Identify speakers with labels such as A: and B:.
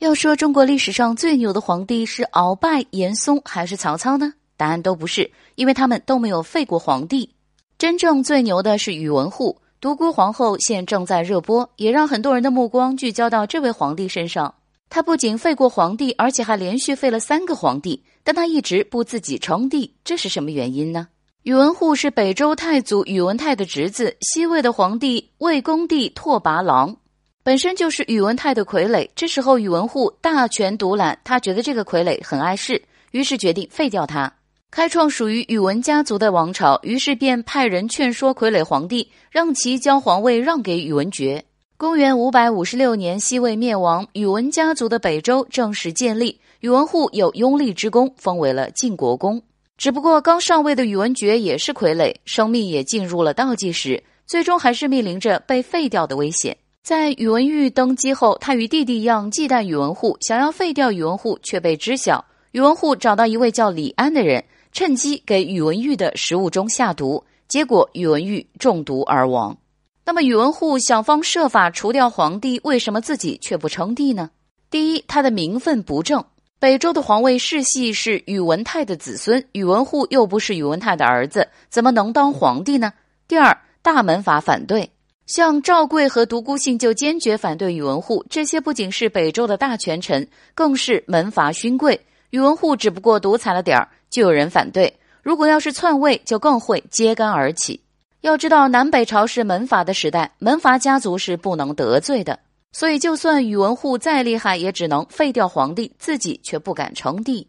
A: 要说中国历史上最牛的皇帝是鳌拜、严嵩还是曹操呢？答案都不是，因为他们都没有废过皇帝。真正最牛的是宇文护，独孤皇后现正在热播，也让很多人的目光聚焦到这位皇帝身上。他不仅废过皇帝，而且还连续废了三个皇帝，但他一直不自己称帝，这是什么原因呢？宇文护是北周太祖宇文泰的侄子，西魏的皇帝魏恭帝拓跋郎，本身就是宇文泰的傀儡。这时候宇文护大权独揽，他觉得这个傀儡很碍事，于是决定废掉他，开创属于宇文家族的王朝。于是便派人劝说傀儡皇帝，让其将皇位让给宇文觉。公元五百五十六年，西魏灭亡，宇文家族的北周正式建立。宇文护有拥立之功，封为了晋国公。只不过刚上位的宇文觉也是傀儡，生命也进入了倒计时，最终还是面临着被废掉的危险。在宇文毓登基后，他与弟弟一样忌惮宇文护，想要废掉宇文护，却被知晓。宇文护找到一位叫李安的人，趁机给宇文毓的食物中下毒，结果宇文毓中毒而亡。那么宇文护想方设法除掉皇帝，为什么自己却不称帝呢？第一，他的名分不正。北周的皇位世系是宇文泰的子孙，宇文护又不是宇文泰的儿子，怎么能当皇帝呢？第二，大门阀反对，像赵贵和独孤信就坚决反对宇文护。这些不仅是北周的大权臣，更是门阀勋贵。宇文护只不过独裁了点儿，就有人反对。如果要是篡位，就更会揭竿而起。要知道，南北朝是门阀的时代，门阀家族是不能得罪的，所以就算宇文护再厉害，也只能废掉皇帝，自己却不敢称帝。